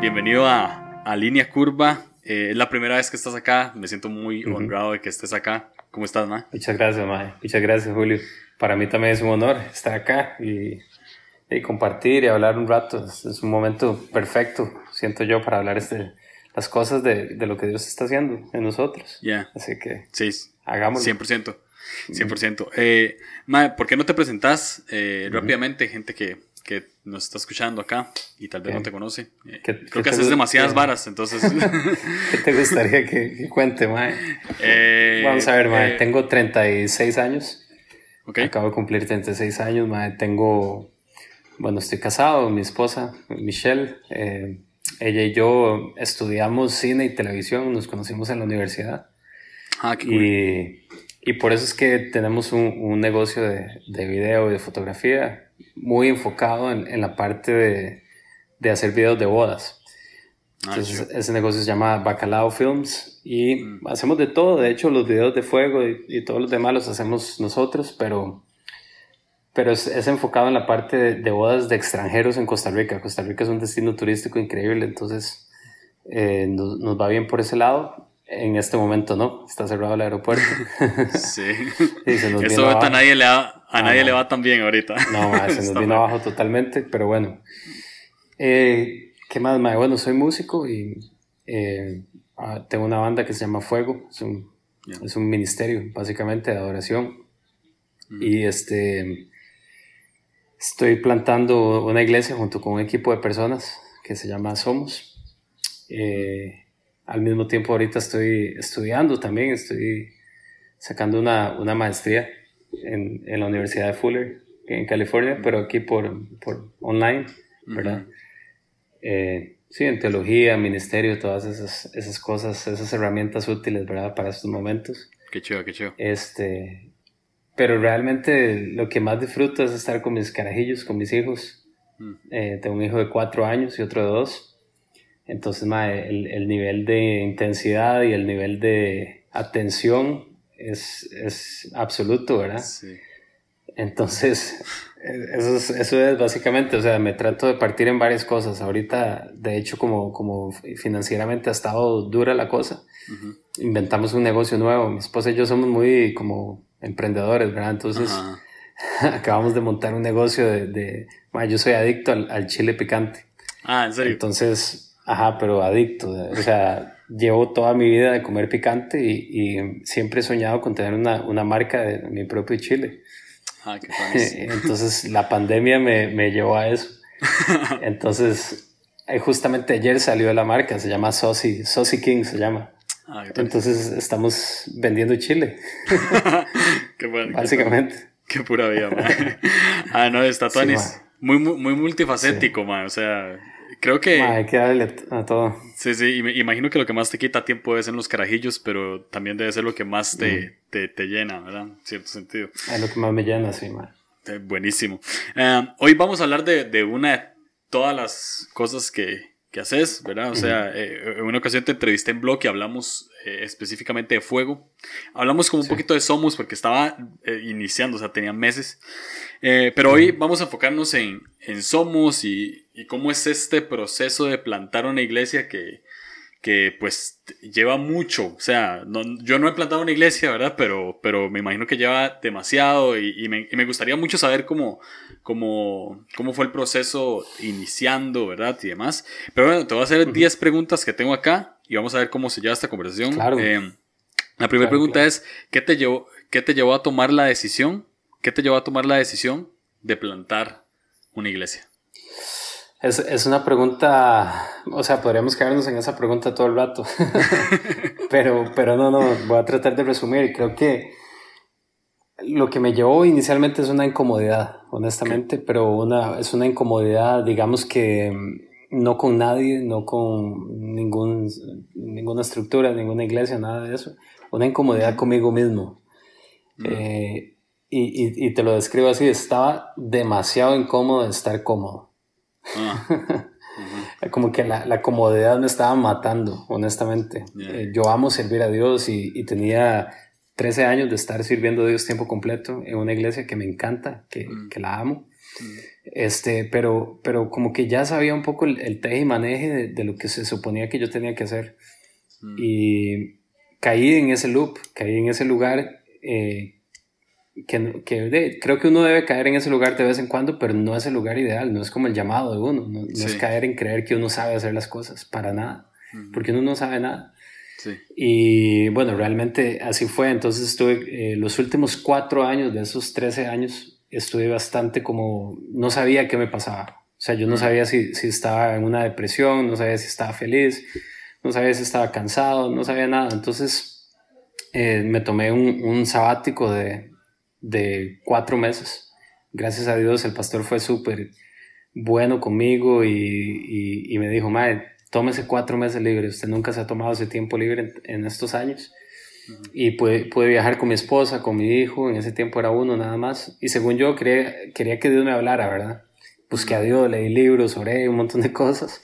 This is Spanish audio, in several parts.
bienvenido a, a Línea Curva. Eh, es la primera vez que estás acá, me siento muy honrado de que estés acá. ¿Cómo estás, Ma? Muchas gracias, Ma. Muchas gracias, Julio. Para mí también es un honor estar acá y, y compartir y hablar un rato. Es, es, un momento perfecto, siento yo, para hablar este, las cosas de, de lo que Dios está haciendo en nosotros. Ya. Yeah. Así que sí, hagámoslo. 100%. 100%. Eh, Ma, ¿por qué no te presentas eh, uh -huh. rápidamente, gente que, que nos está escuchando acá y tal vez ¿Qué? no te conoce? Eh, ¿Qué- creo que haces demasiadas qué? varas, entonces... ¿Qué te gustaría que, que cuente, Mae? eh, Vamos a ver, Mae. eh, Tengo 36 años. Acabo de cumplir 36 años, Mae. Tengo. Bueno, estoy casado, mi esposa, Michelle. eh, ella y yo estudiamos cine y televisión, nos conocimos en la universidad. Ah, qué cool. Y, y por eso es que tenemos un, un negocio de, de video y de fotografía muy enfocado en, en la parte de, de hacer videos de bodas. Ah, Entonces, ese negocio se llama Bacalao Films y Mm. hacemos de todo. De hecho, los videos de fuego y, y todos los demás los hacemos nosotros, pero, pero es, es enfocado en la parte de, de bodas de extranjeros en Costa Rica. Costa Rica es un destino turístico increíble, entonces eh, nos, nos va bien por ese lado. En este momento no, está cerrado el aeropuerto. Sí. Sí, se nos Eso a nadie le va, a nadie Ah. le va tan bien ahorita. No, ma, se nos vino mal. abajo totalmente, pero bueno. Eh, ¿Qué más, ma? Bueno, soy músico y eh, ah, tengo una banda que se llama Fuego. Es un, Ya. es un ministerio, básicamente, de adoración. Ujú. Y este. Estoy plantando una iglesia junto con un equipo de personas que se llama Somos. Eh, al mismo tiempo, ahorita estoy estudiando también, estoy sacando una, una maestría en, en la Universidad de Fuller, en California, pero aquí por, por online, ¿verdad? Eh, sí, en teología, ministerio, todas esas, esas cosas, esas herramientas útiles, ¿verdad? Para estos momentos. Qué chido, qué chido. Este, pero realmente lo que más disfruto es estar con mis carajillos, con mis hijos. Mm. Eh, tengo un hijo de cuatro años y otro de dos. Entonces, ma, el, el nivel de intensidad y el nivel de atención es, es absoluto, ¿verdad? Sí. Entonces, eso es, eso es básicamente, o sea, me trato de partir en varias cosas. Ahorita, de hecho, como, como financieramente ha estado dura la cosa, Ujú. inventamos un negocio nuevo. Mi esposa y yo somos muy como emprendedores, ¿verdad? Entonces, Ajá. acabamos de montar un negocio de... de ma, yo soy adicto al, al chile picante. Ah, ¿en serio? Entonces, ajá, pero adicto. O sea, llevo toda mi vida de comer picante y, y siempre he soñado con tener una, una marca de mi propio chile. Ah, qué. Entonces, la pandemia me, me llevó a eso. Entonces, eh, justamente ayer salió la marca, se llama Saucy, Saucy King se llama. Ah, qué. Entonces, estamos vendiendo chile, Qué bueno. básicamente. Qué pura vida, man. Ah, no, está Sí, Tuanis. muy, muy, muy multifacético, man. O sea, creo que. Ma, hay que darle a todo. Sí, sí, y me imagino que lo que más te quita tiempo debe ser los carajillos, pero también debe ser lo que más te, te, te llena, ¿verdad? En cierto sentido. Es lo que más me llena, sí, ma. Eh, buenísimo. Eh, hoy vamos a hablar de, de una de todas las cosas que, que haces, ¿verdad? O sea, eh, en una ocasión te entrevisté en blog y hablamos eh, específicamente de fuego. Hablamos como un Sí. poquito de Somos porque estaba eh, iniciando, o sea, tenía meses. Pero hoy vamos a enfocarnos en, en Somos y, y cómo es este proceso de plantar una iglesia que, que pues lleva mucho. O sea, no- yo no he plantado una iglesia, ¿verdad? Pero, pero me imagino que lleva demasiado y, y me, y me gustaría mucho saber cómo, cómo, cómo fue el proceso iniciando, ¿verdad? Y demás. Pero bueno, te voy a hacer 10 preguntas que tengo acá y vamos a ver cómo se lleva esta conversación. Claro. Eh, la primera Claro, pregunta claro. es, ¿qué te, llevó, ¿qué te llevó a tomar la decisión? ¿Qué te llevó a tomar la decisión de plantar una iglesia? Es, es una pregunta, o sea, podríamos quedarnos en esa pregunta todo el rato, pero, pero no, no, voy a tratar de resumir. Creo que lo que me llevó inicialmente es una incomodidad, honestamente, pero una, es una incomodidad, digamos que mm, no con nadie, no con ningún, ninguna estructura, ninguna iglesia, nada de eso, una incomodidad conmigo mismo. Eh, y, y, y te lo describo así, estaba demasiado incómodo de estar cómodo. Ah, ujú. Como que la, la comodidad me estaba matando, honestamente. Yeah. Eh, yo amo servir a Dios y, y tenía 13 años de estar sirviendo a Dios tiempo completo en una iglesia que me encanta, que, Mm. que la amo. Este, pero, pero como que ya sabía un poco el, el y maneje de, lo que se suponía que yo tenía que hacer. Y caí en ese loop, caí en ese lugar eh, que, que creo que uno debe caer en ese lugar de vez en cuando, pero no es el lugar ideal, no es como el llamado de uno, no, es caer en creer que uno sabe hacer las cosas, para nada, porque uno no sabe nada. Y bueno, realmente así fue, entonces estuve eh, los últimos cuatro años de esos 13 años, estuve bastante como, no sabía qué me pasaba. O sea, yo no sabía si, si estaba en una depresión, no sabía si estaba feliz, no sabía si estaba cansado, no sabía nada. Entonces eh, me tomé un, un sabático de, de, cuatro meses. Gracias a Dios el pastor fue súper bueno conmigo y, y, y, me dijo, Mae, tómese cuatro meses libre. Usted nunca se ha tomado ese tiempo libre en, estos años. Y pude, pude, viajar con mi esposa, con mi hijo. En ese tiempo era uno nada más. Y según yo, quería, quería que Dios me hablara, ¿verdad? Busqué a Dios, leí libros, oré, un montón de cosas.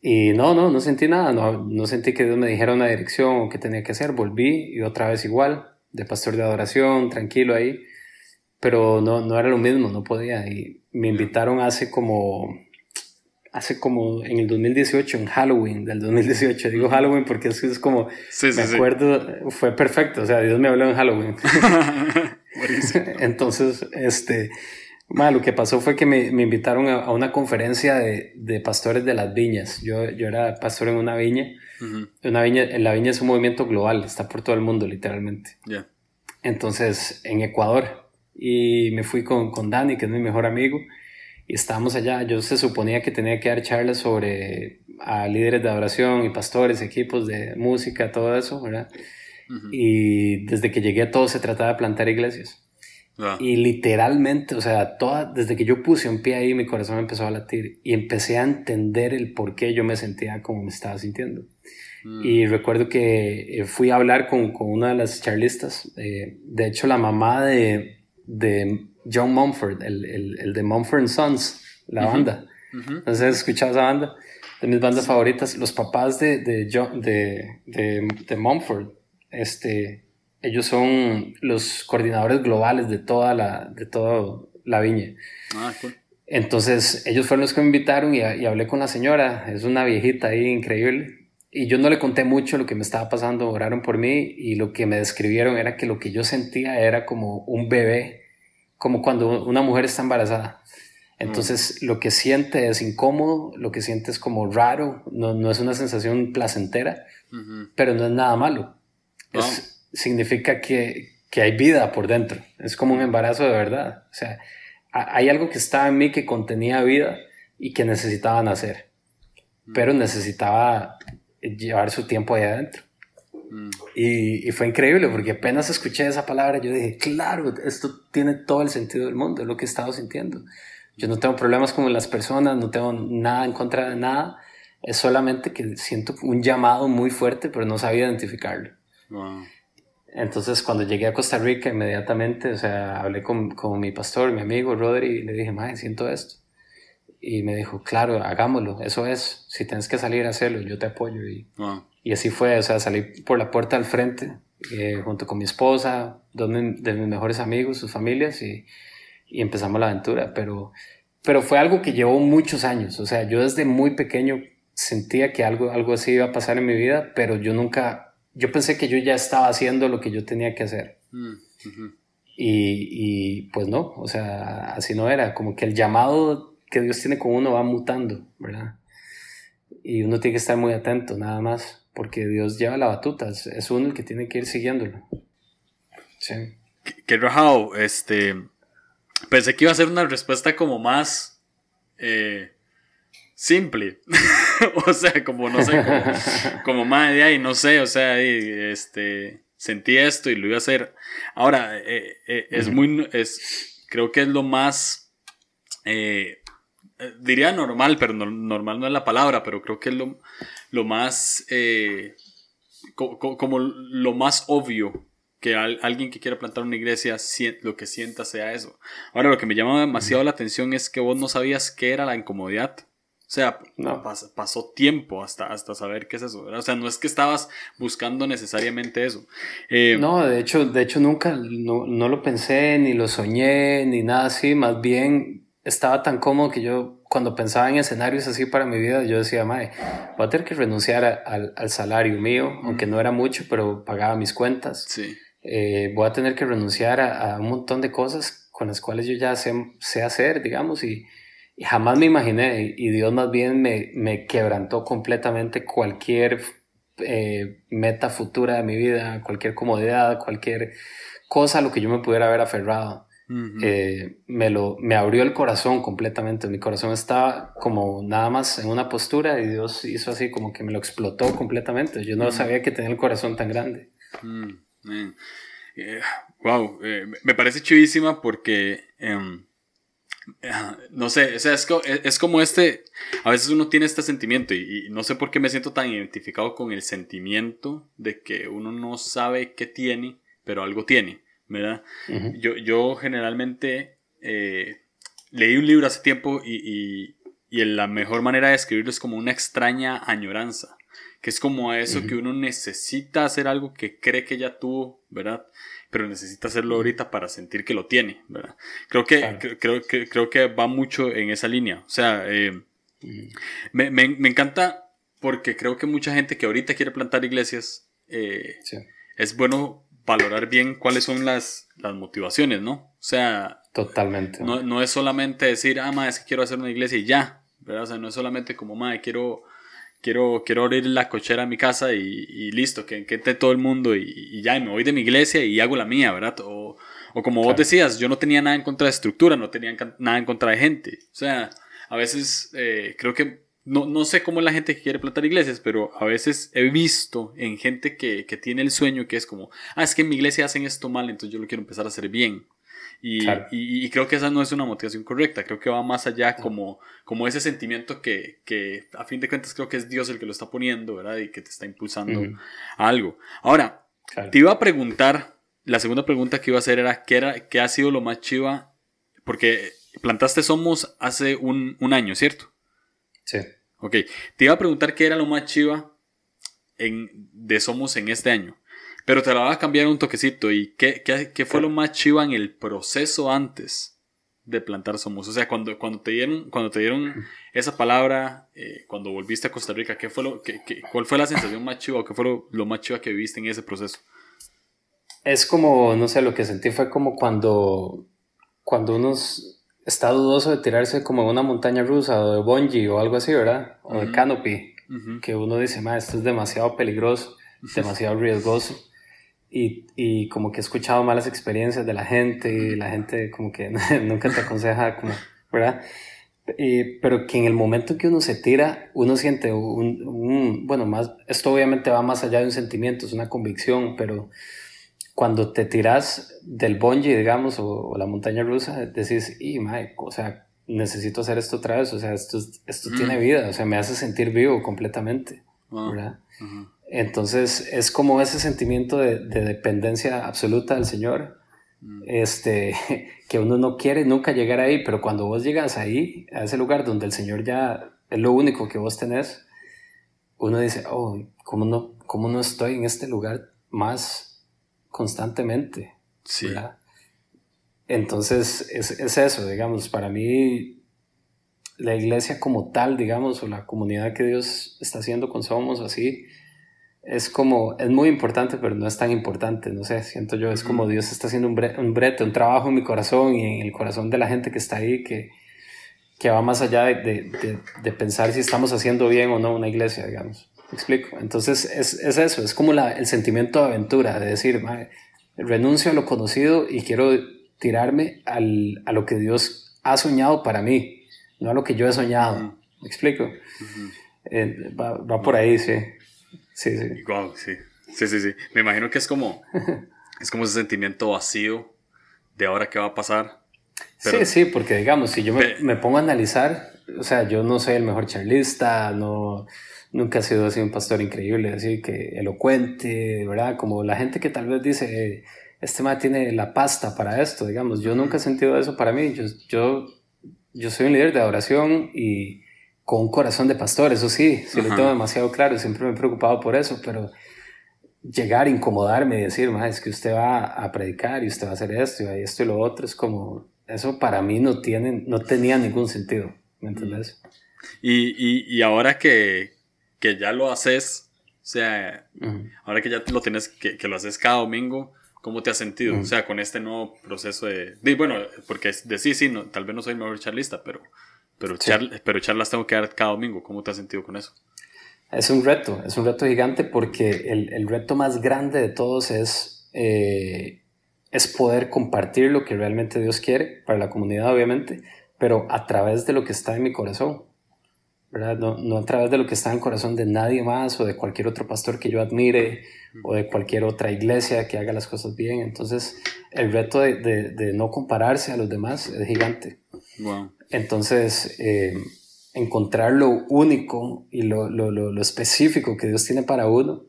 Y no, no, no sentí nada, no, no sentí que Dios me dijera una dirección o qué tenía que hacer. Volví y otra vez igual, de pastor de adoración, tranquilo ahí, pero no, no era lo mismo, no podía. Y me invitaron hace como, hace como en el 2018, en Halloween del 2018. Digo Halloween porque es, es como, me acuerdo, fue perfecto, o sea, Dios me habló en Halloween. Entonces, este lo que pasó fue que me, me invitaron a, una conferencia de, de, pastores de las viñas. Yo, yo era pastor en una viña. Una viña. En la viña es un movimiento global, está por todo el mundo literalmente. Entonces, en Ecuador. Y me fui con, con Dani, que es mi mejor amigo. Y estábamos allá. Yo se suponía que tenía que dar charlas sobre a líderes de adoración y pastores, equipos de música, todo eso, ¿verdad? Y desde que llegué todo se trataba de plantar iglesias. Ah. Y literalmente, o sea, toda, desde que yo puse un pie ahí, mi corazón empezó a latir y empecé a entender el por qué yo me sentía como me estaba sintiendo. Mm. Y recuerdo que eh, fui a hablar con, con una de las charlistas, eh, de hecho la mamá de, de John Mumford, el, el, el, de Mumford Sons, la banda. Entonces, ¿has escuchado esa banda? De mis bandas favoritas, los papás de, de, John, de, de, de Mumford, este, ellos son los coordinadores globales de toda la, de toda la viña. Ah, Entonces, ellos fueron los que me invitaron y, hablé con la señora. Es una viejita ahí increíble. Y yo no le conté mucho lo que me estaba pasando. Oraron por mí y lo que me describieron era que lo que yo sentía era como un bebé, como cuando una mujer está embarazada. Entonces, mm. lo que siente es incómodo, lo que siente es como raro, no, no es una sensación placentera, pero no es nada malo. Es, significa que, que, hay vida por dentro. Es como un embarazo de verdad. O sea, hay algo que estaba en mí que contenía vida y que necesitaba nacer, mm. pero necesitaba llevar su tiempo ahí adentro. Mm. Y, y, fue increíble porque apenas escuché esa palabra, yo dije, claro, esto tiene todo el sentido del mundo, es lo que he estado sintiendo. Yo no tengo problemas con las personas, no tengo nada en contra de nada, es solamente que siento un llamado muy fuerte, pero no sabía identificarlo. Entonces, cuando llegué a Costa Rica, inmediatamente, o sea, hablé con, con mi pastor, mi amigo Rodri, y le dije, madre, siento esto. Y me dijo, claro, hagámoslo, eso es. Si tienes que salir a hacerlo, yo te apoyo. Y, ah. y así fue, o sea, salí por la puerta al frente, eh, junto con mi esposa, dos de mis mejores amigos, sus familias, y, y empezamos la aventura. Pero, pero fue algo que llevó muchos años. O sea, yo desde muy pequeño sentía que algo, algo así iba a pasar en mi vida, pero yo nunca yo pensé que yo ya estaba haciendo lo que yo tenía que hacer. Mm, y, y, pues no, o sea, así no era, como que el llamado que Dios tiene con uno va mutando, ¿verdad? Y uno tiene que estar muy atento, nada más, porque Dios lleva la batuta, es, uno el que tiene que ir siguiéndolo. Sí. Qué, rajado, este, pensé que iba a ser una respuesta como más... Eh, simple. o sea, como no sé, como, más de ahí, no sé, o sea, este, sentí esto y lo iba a hacer. Ahora, eh, eh, es muy, es, creo que es lo más, eh, diría normal, pero normal no es la palabra, pero creo que es lo, lo más, como lo más obvio que alguien que quiera plantar una iglesia lo que sienta sea eso. Ahora, lo que me llama demasiado la atención es que vos no sabías qué era la incomodidad. O sea, no. pasó tiempo hasta, hasta saber qué es eso. O sea, no es que estabas buscando necesariamente eso. Eh, no, de hecho, de hecho nunca no, no, lo pensé, ni lo soñé, ni nada así. Más bien estaba tan cómodo que yo, cuando pensaba en escenarios así para mi vida, yo decía, mae, voy a tener que renunciar al, al, salario mío, aunque no era mucho, pero pagaba mis cuentas. Sí. Eh, voy a tener que renunciar a, un montón de cosas con las cuales yo ya sé, sé hacer, digamos, y, y, jamás me imaginé, y Dios más bien me, me quebrantó completamente cualquier eh, meta futura de mi vida, cualquier comodidad, cualquier cosa a lo que yo me pudiera haber aferrado. Eh, me, lo, me abrió el corazón completamente. Mi corazón estaba como nada más en una postura y Dios hizo así como que me lo explotó completamente. Yo no sabía que tenía el corazón tan grande. wow, mm, eh, me parece chivísima porque em, no sé, o sea, es, como este, a veces uno tiene este sentimiento y, no sé por qué me siento tan identificado con el sentimiento de que uno no sabe qué tiene, pero algo tiene. ¿Verdad? yo, yo generalmente eh, leí un libro hace tiempo y, y, la mejor manera de escribirlo es como una extraña añoranza, que es como a eso que uno necesita hacer algo que cree que ya tuvo, ¿verdad? Pero necesita hacerlo ahorita para sentir que lo tiene, ¿verdad? Creo que, creo, que, creo que va mucho en esa línea. O sea, eh, me, me, me, encanta porque creo que mucha gente que ahorita quiere plantar iglesias, eh, es bueno valorar bien cuáles son las, las motivaciones, ¿no? O sea, totalmente. No, no es solamente decir, ah, ma, es que quiero hacer una iglesia y ya, ¿verdad? O sea, no es solamente como, ma, quiero, quiero, quiero abrir la cochera a mi casa y, y listo, que, que todo el mundo y, y, ya, y me voy de mi iglesia y hago la mía, ¿verdad? O, o como vos decías, yo no tenía nada en contra de estructura, no tenía nada en contra de gente. O sea, a veces eh, creo que no, no, sé cómo es la gente que quiere plantar iglesias, pero a veces he visto en gente que, que, tiene el sueño que es como, ah, es que en mi iglesia hacen esto mal, entonces yo lo quiero empezar a hacer bien. Y, y, creo que esa no es una motivación correcta, creo que va más allá como, como ese sentimiento que, que, a fin de cuentas creo que es Dios el que lo está poniendo, ¿verdad? Y que te está impulsando a algo. Ahora, te iba a preguntar, la segunda pregunta que iba a hacer era, ¿qué, era, qué ha sido lo más chiva? Porque plantaste Somos hace un, un año, ¿cierto? Sí. Ok, te iba a preguntar qué era lo más chiva en, de Somos en este año, pero te la voy a cambiar un toquecito. ¿Y qué, qué, qué fue lo más chiva en el proceso antes de plantar Somos? O sea, cuando, cuando, te, dieron, cuando te dieron esa palabra, eh, cuando volviste a Costa Rica, ¿qué fue lo, qué, ¿cuál fue la sensación más chiva o qué fue lo, lo más chiva que viviste en ese proceso? Es como, no sé, lo que sentí fue como cuando, cuando unos está dudoso de tirarse como en una montaña rusa o de bungee o algo así, ¿verdad? O de canopy, que uno dice, ma, esto es demasiado peligroso, demasiado riesgoso. Y, y, como que he escuchado malas experiencias de la gente y la gente como que nunca te aconseja, como, ¿verdad? pero que en el momento que uno se tira, uno siente un, un, bueno, más, esto obviamente va más allá de un sentimiento, es una convicción, pero cuando te tiras del bungee, digamos, o, la montaña rusa, decís, y Mike, o sea, necesito hacer esto otra vez, o sea, esto, esto tiene mm. vida, o sea, me hace sentir vivo completamente, ¿verdad? Entonces, es como ese sentimiento de, dependencia absoluta del Señor, mm. este, que uno no quiere nunca llegar ahí, pero cuando vos llegas ahí, a ese lugar donde el Señor ya es lo único que vos tenés, uno dice, oh, ¿cómo no, cómo no estoy en este lugar más constantemente. Sí. Entonces, es, es, eso, digamos, para mí la iglesia como tal, digamos, o la comunidad que Dios está haciendo con Somos, así, es como, es muy importante, pero no es tan importante, no sé, siento yo, es como Dios está haciendo un, brete, un trabajo en mi corazón y en el corazón de la gente que está ahí, que, que va más allá de, de, de, pensar si estamos haciendo bien o no una iglesia, digamos explico? Entonces es, es eso, es como la, el sentimiento de aventura, de decir, renuncio a lo conocido y quiero tirarme al, a lo que Dios ha soñado para mí, no a lo que yo he soñado. ¿Me explico? Eh, va, va, por ahí, sí. Sí, sí. Wow, sí. Sí, sí, sí. Me imagino que es como, es como ese sentimiento vacío de ahora qué va a pasar. Sí, sí, porque digamos, si yo me, me, pongo a analizar, o sea, yo no soy el mejor charlista, no, nunca ha sido así un pastor increíble, así que elocuente, ¿verdad? Como la gente que tal vez dice, este ma tiene la pasta para esto, digamos. Yo nunca he sentido eso para mí. Yo, yo, yo soy un líder de adoración y con un corazón de pastor, eso sí, sí lo tengo demasiado claro, siempre me he preocupado por eso, pero llegar, incomodarme y decir, ma, es que usted va a predicar y usted va a hacer esto y esto y lo otro, es como, eso para mí no, tiene, no tenía ningún sentido, ¿me entiendes? Y, y, y ahora que, que, ya lo haces, o sea, ahora que ya lo tienes, que, que, lo haces cada domingo, ¿cómo te has sentido? O sea, con este nuevo proceso de, de bueno, porque de sí, sí, no, tal vez no soy el mejor charlista, pero, pero, pero charlas tengo que dar cada domingo, ¿cómo te has sentido con eso? Es un reto, es un reto gigante porque el, el reto más grande de todos es, eh, es poder compartir lo que realmente Dios quiere para la comunidad, obviamente, pero a través de lo que está en mi corazón. ¿Verdad? No, no, a través de lo que está en el corazón de nadie más o de cualquier otro pastor que yo admire o de cualquier otra iglesia que haga las cosas bien. Entonces, el reto de, de, de no compararse a los demás es gigante. Wow. Entonces, eh, encontrar lo único y lo, lo, lo, específico que Dios tiene para uno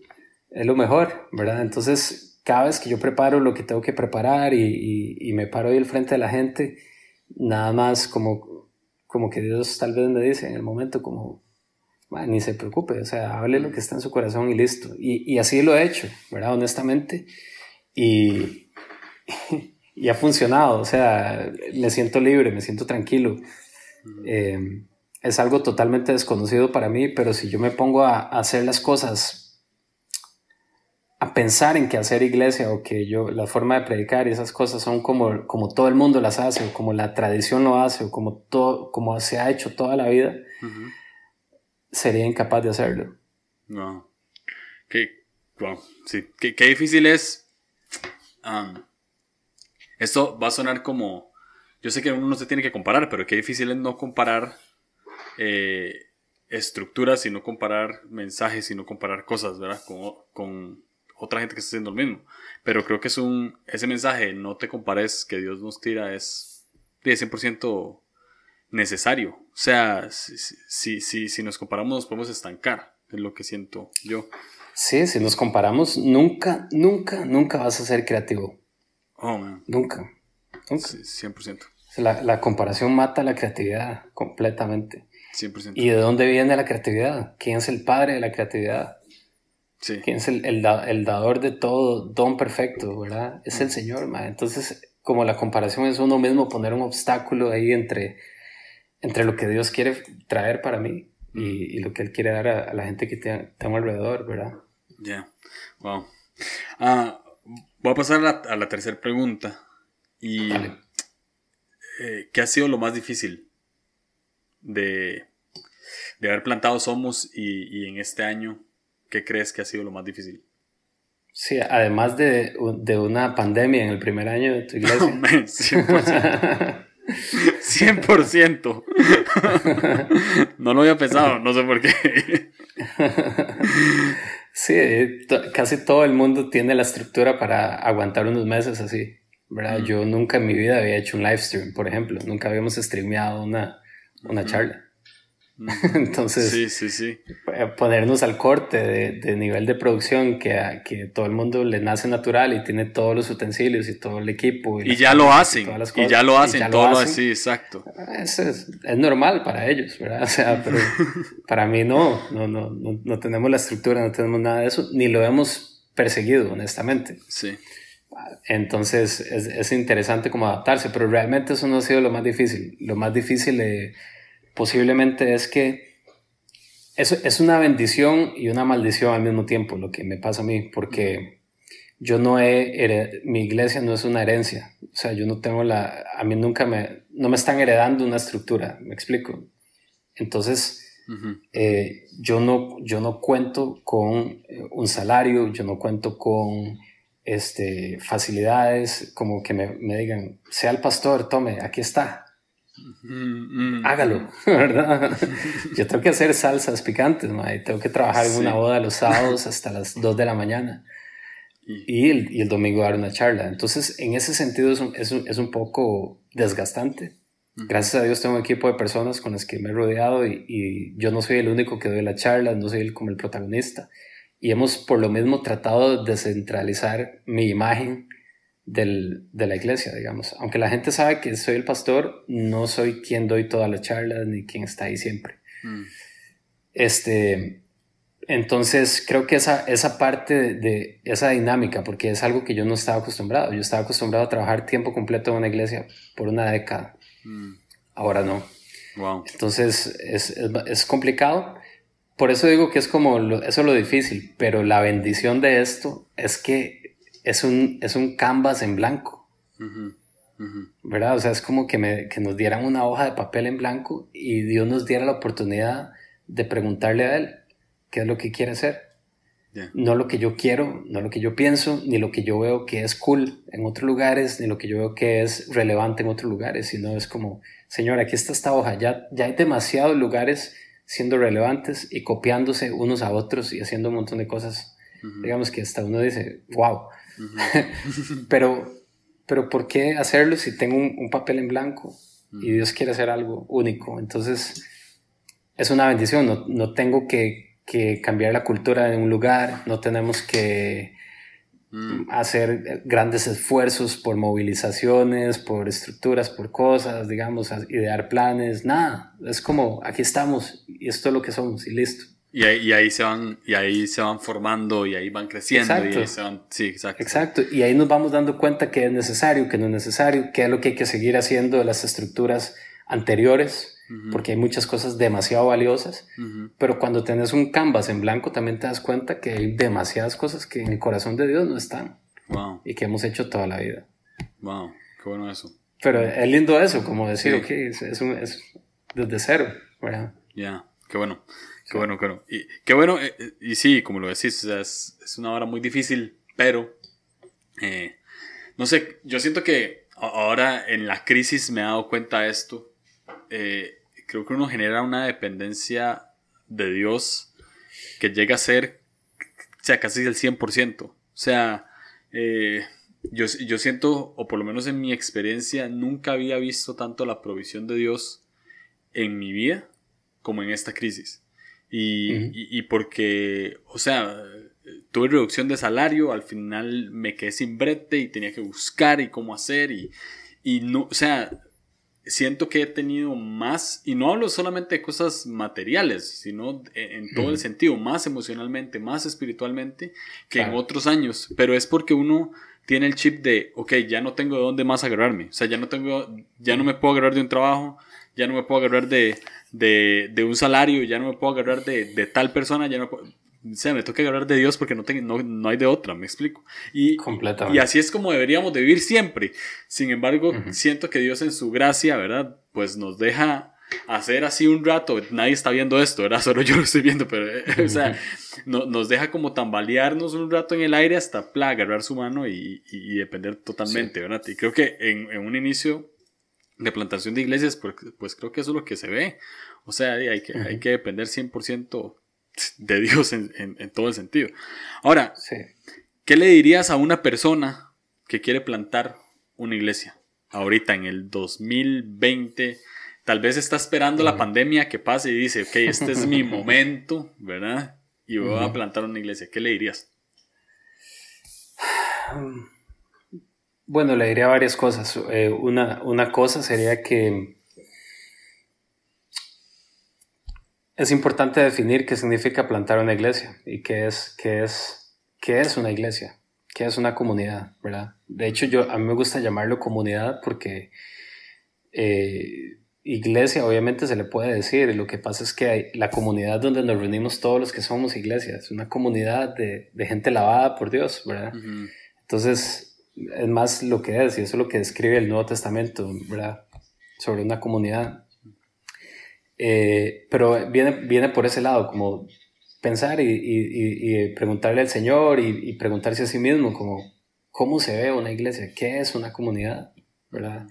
es lo mejor, ¿verdad? Entonces, cada vez que yo preparo lo que tengo que preparar y, y, y me paro ahí al frente de la gente, nada más como, como que Dios tal vez me dice en el momento como, ni se preocupe, o sea, hable lo que está en su corazón y listo. Y, y así lo he hecho, ¿verdad? Honestamente. Y, y ha funcionado, o sea, me siento libre, me siento tranquilo. Eh, es algo totalmente desconocido para mí, pero si yo me pongo a, hacer las cosas, a pensar en que hacer iglesia o que yo, la forma de predicar y esas cosas son como, como todo el mundo las hace, o como la tradición lo hace, o como, todo, como se ha hecho toda la vida, sería incapaz de hacerlo. No. Qué, sí. qué, qué difícil es. Um, esto va a sonar como. Yo sé que uno no se tiene que comparar, pero qué difícil es no comparar eh, estructuras y no comparar mensajes y no comparar cosas, ¿verdad? Con, con, otra gente que está haciendo lo mismo. Pero creo que es un, ese mensaje, no te compares, que Dios nos tira, es 100% necesario. O sea, si, si, si, nos comparamos nos podemos estancar, es lo que siento yo. Sí, si nos comparamos, nunca, nunca, nunca vas a ser creativo. Oh, man. Nunca. Nunca. 100%. La, la comparación mata la creatividad completamente. ¿Y de dónde viene la creatividad? ¿Quién es el padre de la creatividad? Sí. ¿Quién es el, el, el, dador de todo don perfecto, verdad? Es el Señor, man. Entonces, como la comparación es uno mismo, poner un obstáculo ahí entre, entre lo que Dios quiere traer para mí y, y lo que Él quiere dar a, la gente que tengo alrededor, ¿verdad? Ya, wow. Ah, voy a pasar a la, a la tercera pregunta. Y, eh, ¿Qué ha sido lo más difícil de, de haber plantado Somos y, y, en este año, ¿qué crees que ha sido lo más difícil? Sí, además de, de una pandemia en el primer año de tu iglesia. 100%. 100%. no lo había pensado, no sé por qué. sí, casi todo el mundo tiene la estructura para aguantar unos meses así. ¿verdad? Yo nunca en mi vida había hecho un live stream, por ejemplo. Nunca habíamos streameado una, una charla. Entonces, sí, sí, sí. ponernos al corte de, de nivel de producción que, a, que todo el mundo le nace natural y tiene todos los utensilios y todo el equipo. Y, ya lo hacen. Y ya lo hacen, todo lo así, exacto. Es, es, es, normal para ellos, ¿verdad? O sea, pero para mí no, no, no, no, no tenemos la estructura, no tenemos nada de eso, ni lo hemos perseguido, honestamente. Sí. Entonces es, es, interesante como adaptarse, pero realmente eso no ha sido lo más difícil. Lo más difícil eh, posiblemente es que eso es una bendición y una maldición al mismo tiempo lo que me pasa a mí, porque yo no he, mi iglesia no es una herencia, o sea, yo no tengo la, a mí nunca me, no me están heredando una estructura, me explico. Entonces, eh, yo, no, yo no cuento con eh, un salario, yo no cuento con este, facilidades, como que me, me digan, sea el pastor, tome, aquí está, mm, mm. hágalo, ¿verdad? Yo tengo que hacer salsas picantes, y tengo que trabajar en una boda los sábados hasta las 2 de la mañana y el, y el domingo dar una charla. Entonces, en ese sentido es un, es un, es un poco desgastante. Gracias a Dios tengo un equipo de personas con las que me he rodeado y, y yo no soy el único que doy la charla, no soy el, como el protagonista y hemos por lo mismo tratado de descentralizar mi imagen del, de la iglesia, digamos. Aunque la gente sabe que soy el pastor, no soy quien doy todas las charlas ni quien está ahí siempre. Mm. Este, entonces creo que esa, esa parte de, esa dinámica, porque es algo que yo no estaba acostumbrado, yo estaba acostumbrado a trabajar tiempo completo en una iglesia por una década, mm. ahora no. Wow. Entonces es, es, es, complicado, por eso digo que es como, lo, eso es lo difícil, pero la bendición de esto es que es un, es un canvas en blanco. ¿Verdad? O sea, es como que, me, que nos dieran una hoja de papel en blanco y Dios nos diera la oportunidad de preguntarle a Él qué es lo que quiere hacer. No lo que yo quiero, no lo que yo pienso, ni lo que yo veo que es cool en otros lugares, ni lo que yo veo que es relevante en otros lugares, sino es como, Señor, aquí está esta hoja, ya, ya hay demasiados lugares siendo relevantes y copiándose unos a otros y haciendo un montón de cosas. Digamos que hasta uno dice, wow. pero, pero ¿por qué hacerlo si tengo un, papel en blanco y Dios quiere hacer algo único? Entonces, es una bendición, no, no tengo que que cambiar la cultura de un lugar, no tenemos que mm. hacer grandes esfuerzos por movilizaciones, por estructuras, por cosas, digamos, idear planes, nada. Es como, aquí estamos y esto es lo que somos y listo. Y ahí, y ahí, se van y ahí se van formando y ahí van creciendo exacto. y se van, sí, exacto. Exacto, y ahí nos vamos dando cuenta que es necesario, que no es necesario, qué es lo que hay que seguir haciendo de las estructuras anteriores porque hay muchas cosas demasiado valiosas, pero cuando tienes un canvas en blanco también te das cuenta que hay demasiadas cosas que en el corazón de Dios no están y que hemos hecho toda la vida. Wow, qué bueno eso. Pero es lindo eso, como decir, ok, es, es, desde cero. Ya, qué bueno. Qué bueno, claro. Y qué bueno, eh, eh, y sí, como lo decís, es, es, una hora muy difícil, pero eh, no sé, yo siento que ahora en la crisis me he dado cuenta de esto. Eh, creo que uno genera una dependencia de Dios que llega a ser, sea, casi el 100%. O sea, yo, yo siento, o por lo menos en mi experiencia, nunca había visto tanto la provisión de Dios en mi vida como en esta crisis. Y, y, porque, o sea, tuve reducción de salario, al final me quedé sin brete y tenía que buscar y cómo hacer y, y no, o sea, siento que he tenido más, y no hablo solamente de cosas materiales, sino en, todo el sentido, más emocionalmente, más espiritualmente que en otros años, pero es porque uno tiene el chip de, ok, ya no tengo de dónde más agarrarme, o sea, ya no tengo, ya no me puedo agarrar de un trabajo, ya no me puedo agarrar de, de, de un salario, ya no me puedo agarrar de, de tal persona, ya no puedo, o sea, me toca hablar de Dios porque no, tengo, no, hay de otra, me explico. Y, y así es como deberíamos de vivir siempre. Sin embargo, siento que Dios en su gracia, ¿verdad? Pues nos deja hacer así un rato. Nadie está viendo esto, ¿verdad? Solo yo lo estoy viendo, pero, eh, o sea, nos deja como tambalearnos un rato en el aire hasta pla, agarrar su mano y, y, depender totalmente, ¿verdad? Y creo que en, en, un inicio de plantación de iglesias, pues, pues, creo que eso es lo que se ve. O sea, hay que, hay que depender 100% de Dios en, en, todo el sentido. Ahora, ¿qué le dirías a una persona que quiere plantar una iglesia ahorita en el 2020? Tal vez está esperando la pandemia que pase y dice, ok, este es mi momento, ¿verdad? Y voy a plantar una iglesia. ¿Qué le dirías? Bueno, le diría varias cosas. Eh, una, una cosa sería que es importante definir qué significa plantar una iglesia y qué es, qué es, qué es una iglesia, qué es una comunidad, ¿verdad? De hecho, yo, a mí me gusta llamarlo comunidad porque eh, iglesia obviamente se le puede decir, lo que pasa es que hay la comunidad donde nos reunimos todos los que somos iglesias, es una comunidad de, gente lavada por Dios, ¿verdad? Entonces, es más lo que es y eso es lo que describe el Nuevo Testamento, ¿verdad? Sobre una comunidad. Eh, pero viene, viene por ese lado, como pensar y, preguntarle al Señor y, preguntarse a sí mismo, como, ¿cómo se ve una iglesia? ¿Qué es una comunidad? ¿Verdad?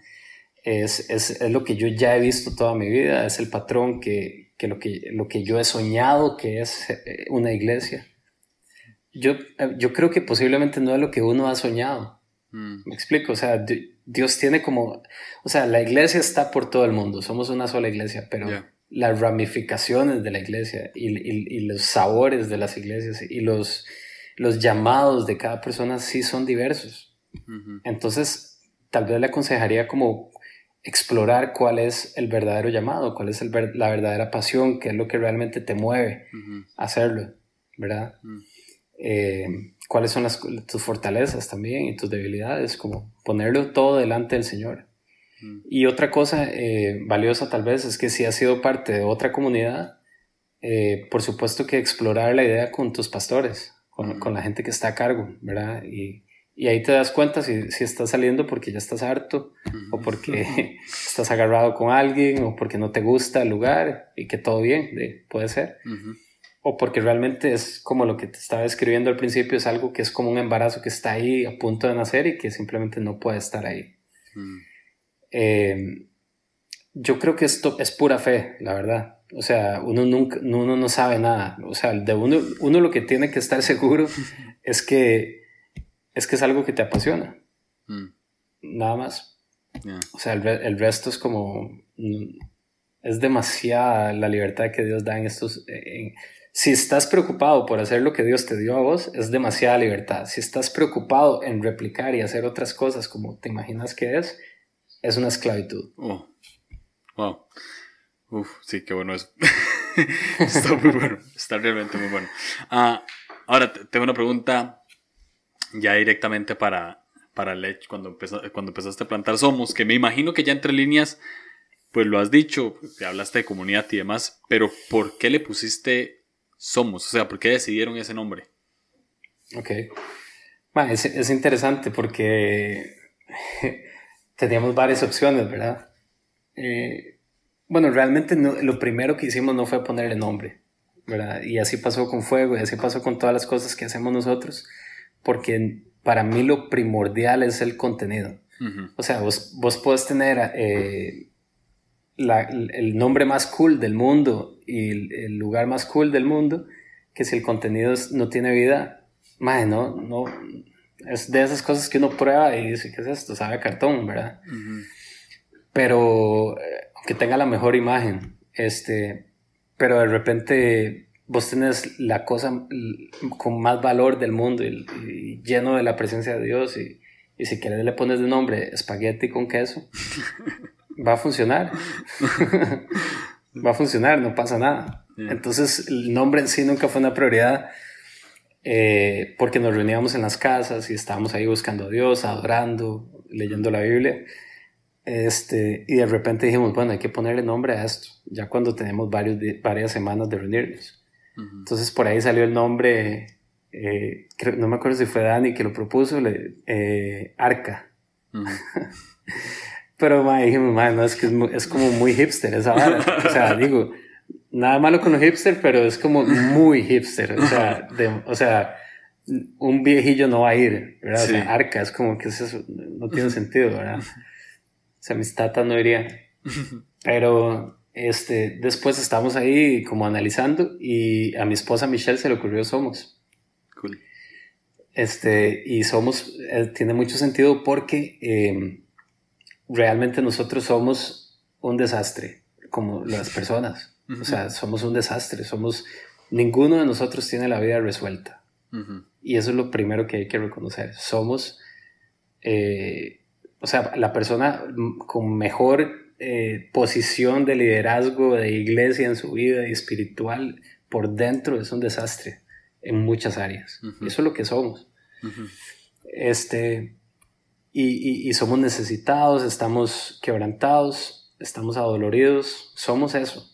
Es, es, es, lo que yo ya he visto toda mi vida, es el patrón que, que, lo, que lo que yo he soñado que es eh, una iglesia. Yo, eh, yo creo que posiblemente no es lo que uno ha soñado. Mm. Me explico, o sea, Dios tiene como, o sea, la iglesia está por todo el mundo, somos una sola iglesia, pero las ramificaciones de la iglesia y, los sabores de las iglesias y los, los llamados de cada persona sí son diversos. Entonces, tal vez le aconsejaría como explorar cuál es el verdadero llamado, cuál es el la verdadera pasión, qué es lo que realmente te mueve a hacerlo. ¿verdad? Mm. Eh, cuáles son las, tus fortalezas también y tus debilidades, como ponerlo todo delante del Señor. Mm. Y otra cosa eh, valiosa tal vez es que si has sido parte de otra comunidad, eh, por supuesto que explorar la idea con tus pastores, con, con, la gente que está a cargo, ¿verdad? Y, y ahí te das cuenta si, si, estás saliendo porque ya estás harto, o porque estás agarrado con alguien, o porque no te gusta el lugar, y que todo bien, puede ser. O porque realmente es como lo que te estaba escribiendo al principio, es algo que es como un embarazo que está ahí a punto de nacer y que simplemente no puede estar ahí. Eh, yo creo que esto es pura fe, la verdad. O sea, uno nunca, uno no sabe nada. O sea, de uno, uno lo que tiene que estar seguro es que es que es algo que te apasiona. Mm. Nada más. O sea, el, resto es como... Mm, es demasiada la libertad que Dios da en estos... si estás preocupado por hacer lo que Dios te dio a vos, es demasiada libertad. Si estás preocupado en replicar y hacer otras cosas como te imaginas que es, es una esclavitud. Oh. Wow. Uf, sí, qué bueno eso. está muy bueno. Está realmente muy bueno. Ah, ahora, tengo una pregunta ya directamente para, para Lech cuando, cuando empezaste a plantar Somos, que me imagino que ya entre líneas, pues lo has dicho, te hablaste de comunidad y demás, pero ¿por qué le pusiste Somos? O sea, ¿por qué decidieron ese nombre? Ok. Bueno, es, es interesante porque teníamos varias opciones, ¿verdad? Eh, bueno, realmente lo primero que hicimos no fue ponerle nombre, ¿verdad? Y así pasó con Fuego y así pasó con todas las cosas que hacemos nosotros porque para mí lo primordial es el contenido. O sea, vos, vos podés tener eh, el nombre más cool del mundo y el, lugar más cool del mundo, que si el contenido no tiene vida, madre, no, no, es de esas cosas que uno prueba y dice, ¿qué es esto? Sabe cartón, ¿verdad? Pero, eh, aunque tenga la mejor imagen, este, pero de repente vos tenés la cosa con más valor del mundo y, lleno de la presencia de Dios y, si quieres le pones de nombre espagueti con queso, va a funcionar. va a funcionar, no pasa nada. Entonces el nombre en sí nunca fue una prioridad eh, porque nos reuníamos en las casas y estábamos ahí buscando a Dios, adorando, leyendo la Biblia. Este, y de repente dijimos, bueno, hay que ponerle nombre a esto, ya cuando tenemos varios, varias semanas de reunirnos. Entonces por ahí salió el nombre, eh, no me acuerdo si fue Dani que lo propuso, eh, Arca. Pero ma, dijimos, no, es que es, como muy hipster esa vara. O sea, digo, nada malo con los hipster, pero es como muy hipster. O sea, o sea un viejillo no va a ir, ¿verdad? O sea, Arca es como que eso no tiene sentido, ¿verdad? O sea, mis tatas no irían. Pero este, después estamos ahí como analizando y a mi esposa Michelle se le ocurrió Somos. Cool. Este, y Somos eh, tiene mucho sentido porque em, realmente nosotros somos un desastre, como las personas. O sea, somos un desastre, somos, ninguno de nosotros tiene la vida resuelta. Y eso es lo primero que hay que reconocer. Somos, eh, o sea, la persona con mejor eh, posición de liderazgo de iglesia en su vida y espiritual por dentro es un desastre en muchas áreas. Eso es lo que somos. Este, y, somos necesitados, estamos quebrantados, estamos adoloridos, somos eso,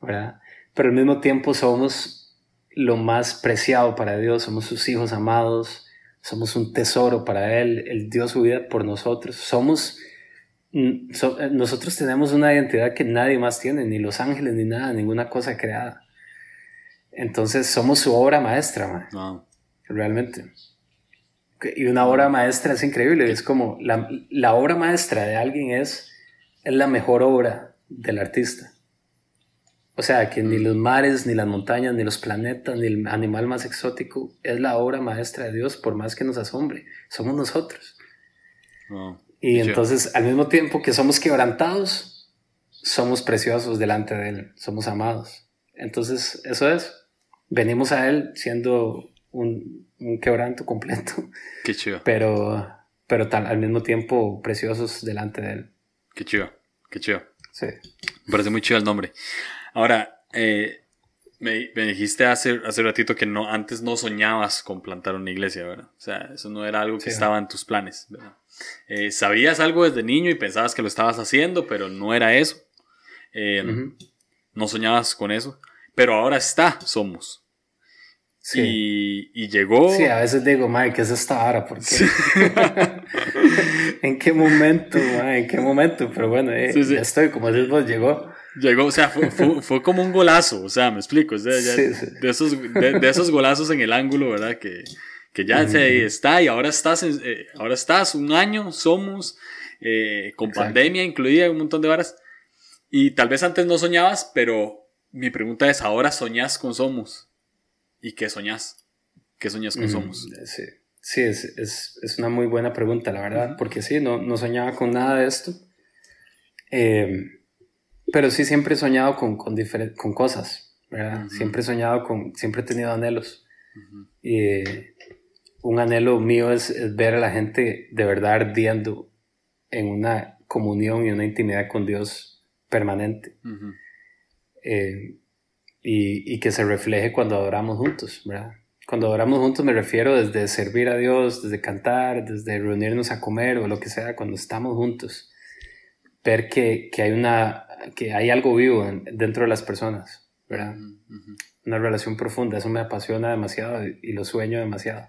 ¿verdad? Pero al mismo tiempo somos lo más preciado para Dios, somos sus hijos amados, somos un tesoro para Él, Él dio su vida por nosotros, somos Mm, eh, nosotros tenemos una identidad que nadie más tiene, ni los ángeles, ni nada, ninguna cosa creada. Entonces somos su obra maestra, realmente. Y una obra maestra es increíble, es como la, la, obra maestra de alguien es, es la mejor obra del artista. O sea, que ni mm. los mares, ni las montañas, ni los planetas, ni el animal más exótico es la obra maestra de Dios, por más que nos asombre. Somos nosotros. Y entonces, al mismo tiempo que somos quebrantados, somos preciosos delante de Él, somos amados. Entonces, eso es. Venimos a Él siendo un, un quebranto completo. Qué chido. Pero, pero al mismo tiempo preciosos delante de Él. Qué chido, qué chido. Sí. Me parece muy chido el nombre. Ahora, eh, Me, dijiste hace, hace ratito que no, antes no soñabas con plantar una iglesia, ¿verdad? O sea, eso no era algo que estaba en tus planes, ¿verdad? Eh, sabías algo desde niño y pensabas que lo estabas haciendo, pero no era eso. Eh, no soñabas con eso. Pero ahora está, somos. Sí. Y, llegó. Sí, a veces digo, Mike, ¿qué es esta hora? ¿Por ¿En qué momento, ¿En qué momento? Pero bueno, eh, ya estoy, como dices vos, llegó. Llegó, o sea, fue, fue, como un golazo, o sea, me explico. O sea, de, esos, de, esos golazos en el ángulo, ¿verdad? Que, que ya se está y ahora estás, eh, ahora estás un año, somos, eh, con pandemia incluida, un montón de varas. Y tal vez antes no soñabas, pero mi pregunta es, ¿ahora soñás con Somos? ¿Y qué soñás? ¿Qué soñás con Somos? Sí, sí es, es, es, una muy buena pregunta, la verdad, porque sí, no, no soñaba con nada de esto. Eh, pero sí siempre he soñado con, con, con cosas, ¿verdad? Siempre he soñado con, siempre he tenido anhelos. Y un anhelo mío es, ver a la gente de verdad ardiendo en una comunión y una intimidad con Dios permanente. Eh, y, y, que se refleje cuando adoramos juntos, ¿verdad? Cuando adoramos juntos me refiero desde servir a Dios, desde cantar, desde reunirnos a comer o lo que sea, cuando estamos juntos. Ver que, que hay, una, que hay algo vivo dentro de las personas, ¿verdad? Una relación profunda, eso me apasiona demasiado y lo sueño demasiado.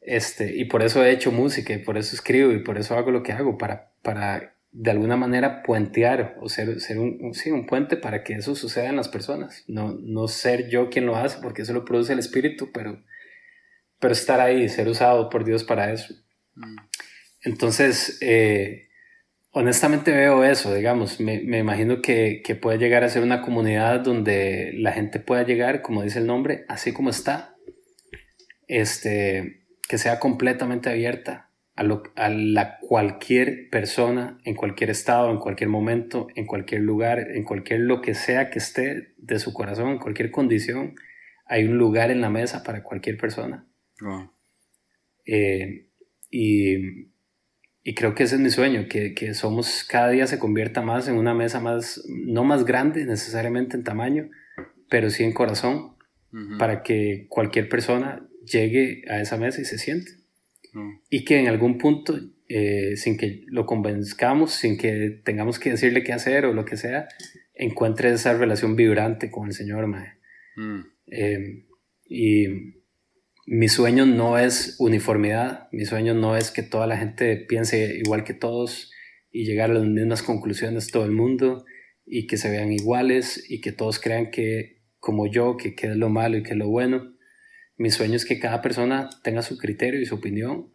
Este, y por eso he hecho música, y por eso escribo, y por eso hago lo que hago, para, para de alguna manera puentear o ser, ser un, sí, un puente para que eso suceda en las personas. No, no ser yo quien lo hace, porque eso lo produce el espíritu, pero, pero estar ahí, ser usado por Dios para eso. Mm. Entonces, eh, honestamente veo eso, digamos, me, me imagino que, que, puede llegar a ser una comunidad donde la gente pueda llegar, como dice el nombre, así como está, este, que sea completamente abierta a, lo, a la cualquier persona, en cualquier estado, en cualquier momento, en cualquier lugar, en cualquier lo que sea que esté de su corazón, en cualquier condición, hay un lugar en la mesa para cualquier persona. Eh, y, y, creo que ese es mi sueño, que, que, somos cada día se convierta más en una mesa más, no más grande necesariamente en tamaño, pero sí en corazón, para que cualquier persona llegue a esa mesa y se siente. Mm. Y que en algún punto, eh, sin que lo convenzcamos, sin que tengamos que decirle qué hacer o lo que sea, encuentre esa relación vibrante con el Señor. Mm. Eh, y mi sueño no es uniformidad, mi sueño no es que toda la gente piense igual que todos y llegar a las mismas conclusiones todo el mundo y que se vean iguales y que todos crean que como yo, que qué es lo malo y qué es lo bueno mi sueño es que cada persona tenga su criterio y su opinión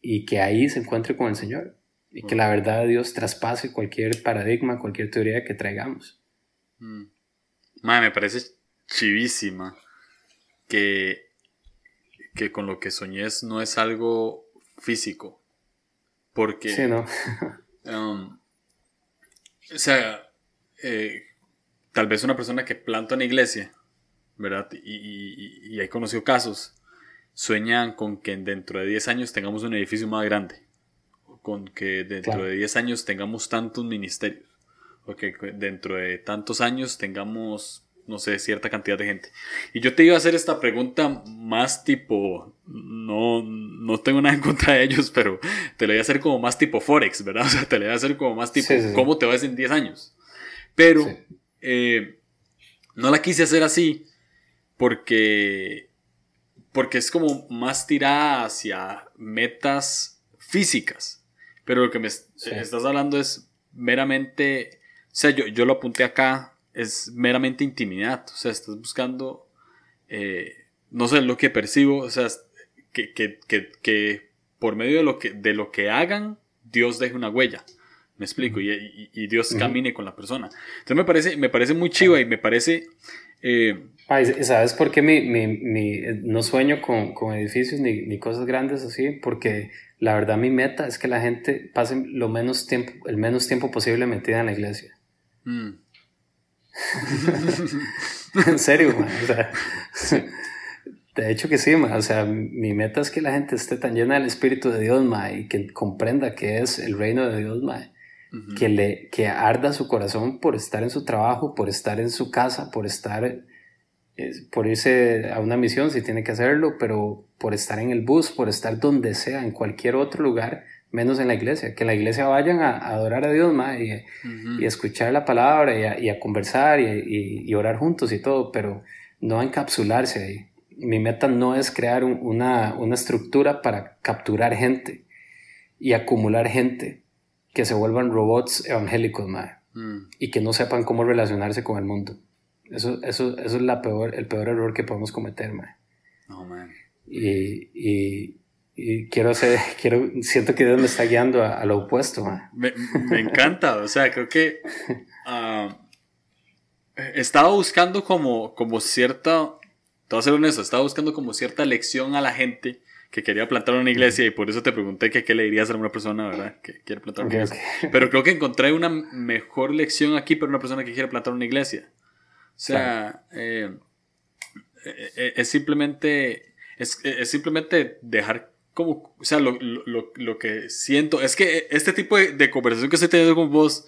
y que ahí se encuentre con el Señor y que la verdad de Dios traspase cualquier paradigma, cualquier teoría que traigamos. Mm. me parece chivísima que, que con lo que soñés no es algo físico. Porque. Sí, ¿no? Um, o sea, eh, tal vez una persona que planta una iglesia ¿verdad? Y, y, he conocido casos, sueñan con que dentro de 10 años tengamos un edificio más grande, con que dentro de 10 años tengamos tantos ministerios, o que dentro de tantos años tengamos, no sé, cierta cantidad de gente. Y yo te iba a hacer esta pregunta más tipo, no, no tengo nada en contra de ellos, pero te lo voy a hacer como más tipo Forex, ¿verdad? O sea, te lo voy a hacer como más tipo, ¿cómo te vas en 10 años? Pero... Eh, no la quise hacer así porque, porque es como más tirada hacia metas físicas. Pero lo que me estás hablando es meramente, o sea, yo, yo lo apunté acá, es meramente intimidad. O sea, estás buscando, eh, no sé, lo que percibo, o sea, que, que, que, que, por medio de lo que, de lo que hagan, Dios deje una huella. Me explico, y, y, Dios camine con la persona. Entonces me parece, me parece muy chiva y me parece eh, ¿Sabes por qué mi, mi, mi, no sueño con, con edificios ni, ni, cosas grandes así? Porque la verdad mi meta es que la gente pase lo menos tiempo, el menos tiempo posible metida en la iglesia. Mm. en serio, O sea, de hecho que sí, O sea, mi meta es que la gente esté tan llena del Espíritu de Dios, ma, y que comprenda que es el reino de Dios, ma que, le, que arda su corazón por estar en su trabajo, por estar en su casa, por estar por irse a una misión si tiene que hacerlo, pero por estar en el bus, por estar donde sea, en cualquier otro lugar, menos en la iglesia. Que en la iglesia vayan a, adorar a Dios ma, y, y, escuchar la palabra y a, y a conversar y, y, orar juntos y todo, pero no a encapsularse ahí. Mi meta no es crear una, una estructura para capturar gente y acumular gente que se vuelvan robots evangélicos, ma, mm. y que no sepan cómo relacionarse con el mundo. Eso, eso, eso es la peor, el peor error que podemos cometer, man. Oh, man. Y, y, y, quiero hacer, quiero, siento que Dios me está guiando a, lo opuesto, man. Me, me, encanta, o sea, creo que uh, estaba buscando como, como cierta, te voy a ser honesto, estaba buscando como cierta lección a la gente que quería plantar una iglesia y por eso te pregunté que qué le dirías a una persona, ¿verdad? Que quiere plantar una iglesia. Pero creo que encontré una mejor lección aquí para una persona que quiere plantar una iglesia. O sea, eh, eh, eh, es simplemente, es, simplemente dejar como, o sea, lo, lo, lo, que siento, es que este tipo de, conversación que estoy teniendo con vos,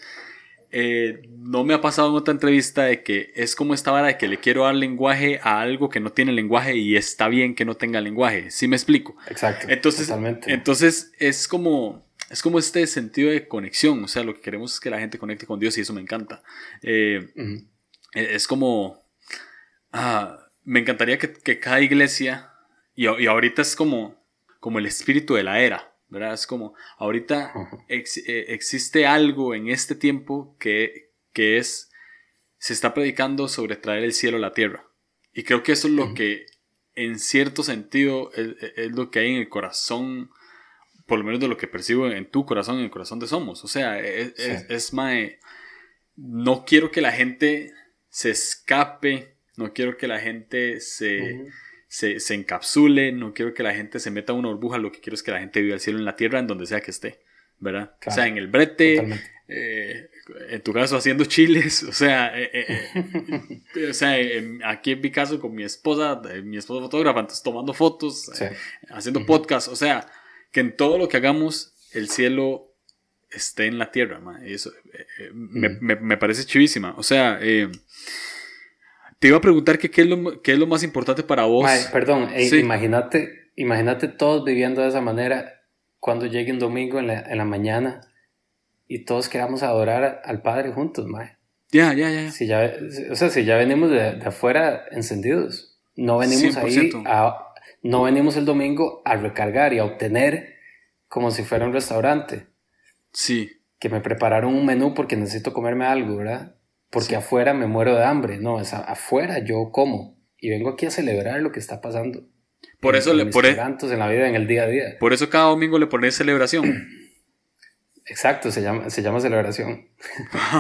no me ha pasado en otra entrevista de que es como esta vara de que le quiero dar lenguaje a algo que no tiene lenguaje y está bien que no tenga lenguaje. ¿Sí me explico? Exacto. Entonces, entonces es como, es como este sentido de conexión. O sea, lo que queremos es que la gente conecte con Dios y eso me encanta. Eh, es como... Ah, me encantaría que, que cada iglesia, y, y, ahorita es como, como el espíritu de la era, ¿verdad? Es como, ahorita eh, existe algo en este tiempo que, que es, se está predicando sobre traer el cielo a la tierra. Y creo que eso es lo que, en cierto sentido, es, lo que hay en el corazón, por lo menos de lo que percibo en tu corazón, en el corazón de Somos. O sea, es, es, no quiero que la gente se escape, no quiero que la gente se, se, encapsule, no quiero que la gente se meta a una burbuja, lo que quiero es que la gente viva el cielo en la tierra, en donde sea que esté, ¿verdad? o sea, en el brete, eh, en tu caso haciendo chiles, o sea, eh, eh, o sea aquí en mi caso con mi esposa, mi esposa fotógrafa, entonces tomando fotos, haciendo podcast, o sea, que en todo lo que hagamos el cielo esté en la tierra, eso me, me, me, parece chivísima, o sea, te iba a preguntar que qué es lo, qué es lo más importante para vos. perdón, imagínate, imagínate todos viviendo de esa manera cuando llegue un domingo en la, en la mañana y todos queramos adorar al Padre juntos, mae. Ya, ya, ya. Si ya, o sea, si ya venimos de, de afuera encendidos, no venimos ahí a, no venimos el domingo a recargar y a obtener como si fuera un restaurante. Sí. Que me prepararon un menú porque necesito comerme algo, ¿verdad? porque afuera me muero de hambre. No, es afuera yo como y vengo aquí a celebrar lo que está pasando. Por eso le por e- en la vida, en el día a día. Por eso cada domingo le pones celebración. Exacto, se llama, se llama celebración.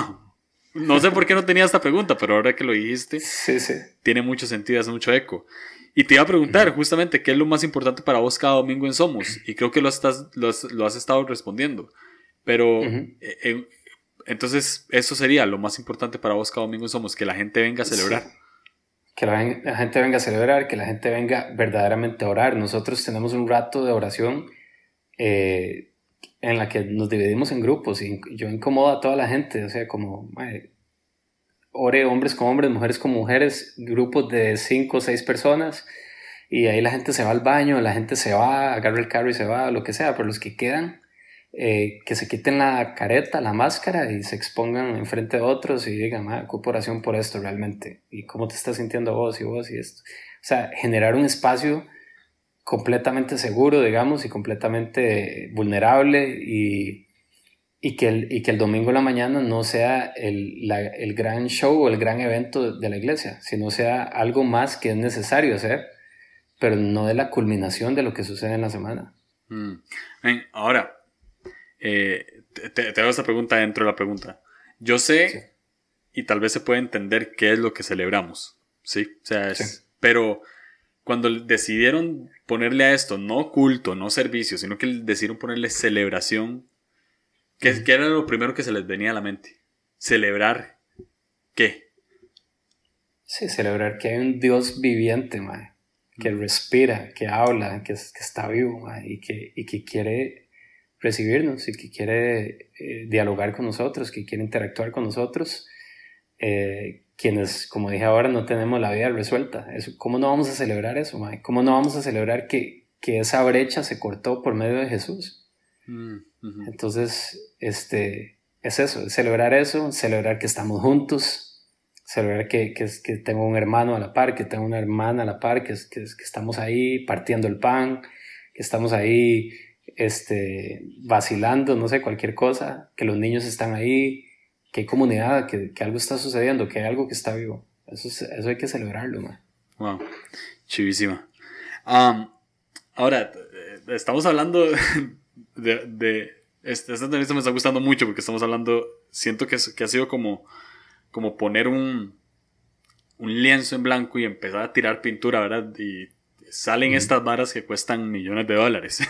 no sé por qué no tenía esta pregunta, pero ahora que lo dijiste, sí, sí. tiene mucho sentido, hace mucho eco. Y te iba a preguntar justamente qué es lo más importante para vos cada domingo en Somos. Y creo que lo, estás, lo, has, estado respondiendo. Pero entonces, eso sería lo más importante para vos cada domingo somos, que la gente venga a celebrar. Que la, gente venga a celebrar, que la gente venga verdaderamente a orar. Nosotros tenemos un rato de oración eh, en la que nos dividimos en grupos y yo incomodo a toda la gente, o sea, como ore hombres con hombres, mujeres con mujeres, grupos de cinco o seis personas y ahí la gente se va al baño, la gente se va, agarra el carro y se va, lo que sea, pero los que quedan eh, que se quiten la careta, la máscara y se expongan enfrente de otros y digan, ah, cooperación por esto realmente. ¿Y cómo te estás sintiendo vos y vos y esto? O sea, generar un espacio completamente seguro, digamos, y completamente vulnerable y, y, que, el, y que el domingo en la mañana no sea el, el gran show o el gran evento de la iglesia, sino sea algo más que es necesario hacer, pero no de la culminación de lo que sucede en la semana. Mm. Ahora, eh, te, hago esta pregunta dentro de la pregunta. Yo sé, y tal vez se puede entender qué es lo que celebramos, ¿sí? O sea, pero cuando decidieron ponerle a esto no culto, no servicio, sino que decidieron ponerle celebración, ¿qué, era lo primero que se les venía a la mente? Celebrar qué? Sí, celebrar que hay un Dios viviente, que respira, que habla, que, está vivo y, que, y que quiere recibirnos y que quiere eh, dialogar con nosotros, que quiere interactuar con nosotros, eh, quienes, como dije ahora, no tenemos la vida resuelta. Eso, ¿Cómo no vamos a celebrar eso, mae? ¿Cómo no vamos a celebrar que, que esa brecha se cortó por medio de Jesús? Mm. Entonces, este, es eso, es celebrar eso, celebrar que estamos juntos, celebrar que, que, que tengo un hermano a la par, que tengo una hermana a la par, que, que, que estamos ahí partiendo el pan, que estamos ahí este, vacilando, no sé, cualquier cosa, que los niños están ahí, que hay comunidad, que, que algo está sucediendo, que hay algo que está vivo. Eso, es- eso hay que celebrarlo, man. Wow, chivísima. Am, ahora, eh, estamos hablando de... de este- esta entrevista me está gustando mucho porque estamos hablando, siento que, es- que ha sido como, como poner un, un lienzo en blanco y empezar a tirar pintura, ¿verdad? Y salen estas varas que cuestan millones de dólares.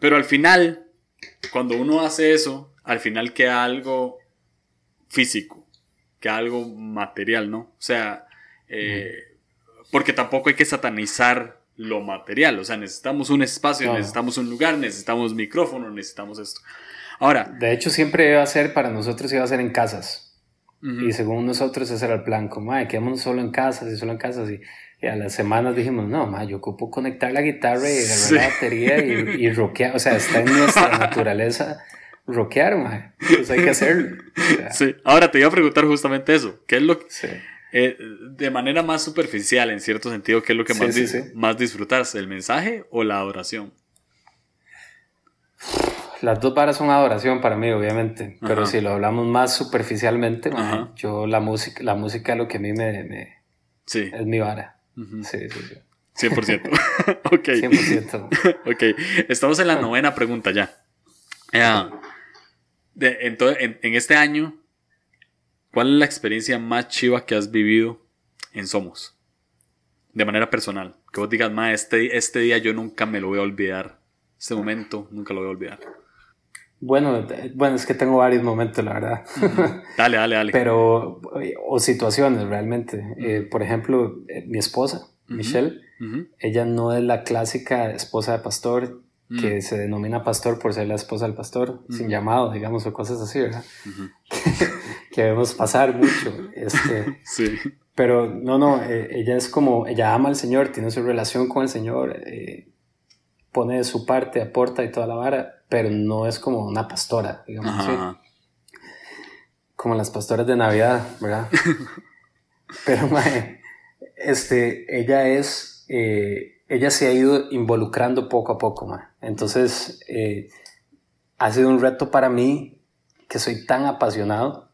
Pero al final, cuando uno hace eso, al final queda algo físico, queda algo material, ¿no? O sea, eh, porque tampoco hay que satanizar lo material, o sea, necesitamos un espacio, necesitamos un lugar, necesitamos micrófono, necesitamos esto. Ahora, De hecho, siempre iba a ser, para nosotros iba a ser en casas. ujú, Y según nosotros ese era el plan, como, ay, quedémonos solo en casas y solo en casas. Y, y a las semanas dijimos, no, ma, yo ocupo conectar la guitarra y agarrar Sí. la batería y, y rockear. O sea, está en nuestra naturaleza rockear, ma. Entonces hay que hacerlo. O sea, sí. Ahora te iba a preguntar justamente eso, ¿qué es lo que, sí. eh, de manera más superficial, en cierto sentido, qué es lo que Sí, más, sí, más disfrutas, el mensaje o la adoración? Las dos varas son adoración para mí, obviamente. Pero si lo hablamos más superficialmente, yo la música, la música es lo que a mí me, me- Sí, es mi vara. Sí, sí, sí. 100%. ok. 100%. Ok, estamos en la novena pregunta ya. Ya. De- en este año, ¿cuál es la experiencia más chiva que has vivido en Somos? De manera personal. Que vos digas, ma, este, este día yo nunca me lo voy a olvidar. Este momento nunca lo voy a olvidar. Bueno, eh, bueno, es que tengo varios momentos, la verdad. Dale, dale, dale. Pero, o situaciones realmente. Eh, por ejemplo, eh, mi esposa. Michelle, ella no es la clásica esposa de pastor que Mm. se denomina pastor por ser la esposa del pastor, sin Ujú. llamado, digamos, o cosas así, ¿verdad? ujú. Que vemos pasar mucho. Este, Sí. pero no, no, eh, ella es como, ella ama al Señor, tiene su relación con el Señor, eh, pone de su parte, aporta y toda la vara, pero no es como una pastora, digamos así. Como las pastoras de Navidad, ¿verdad? Pero, mae, este, ella es, eh, ella se ha ido involucrando poco a poco, mae. Entonces, eh, ha sido un reto para mí, que soy tan apasionado,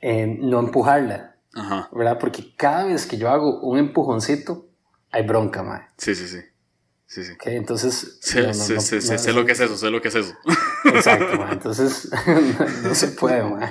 en no empujarla, Ajá. ¿verdad? Porque cada vez que yo hago un empujoncito, hay bronca, mae. Sí, sí, sí. Sí, sí. ¿ok? Entonces, Sé, no, no, sé- no, sé- sé- lo que es eso, sé lo que es eso. Exacto, mae. Entonces, no, se puede, mae.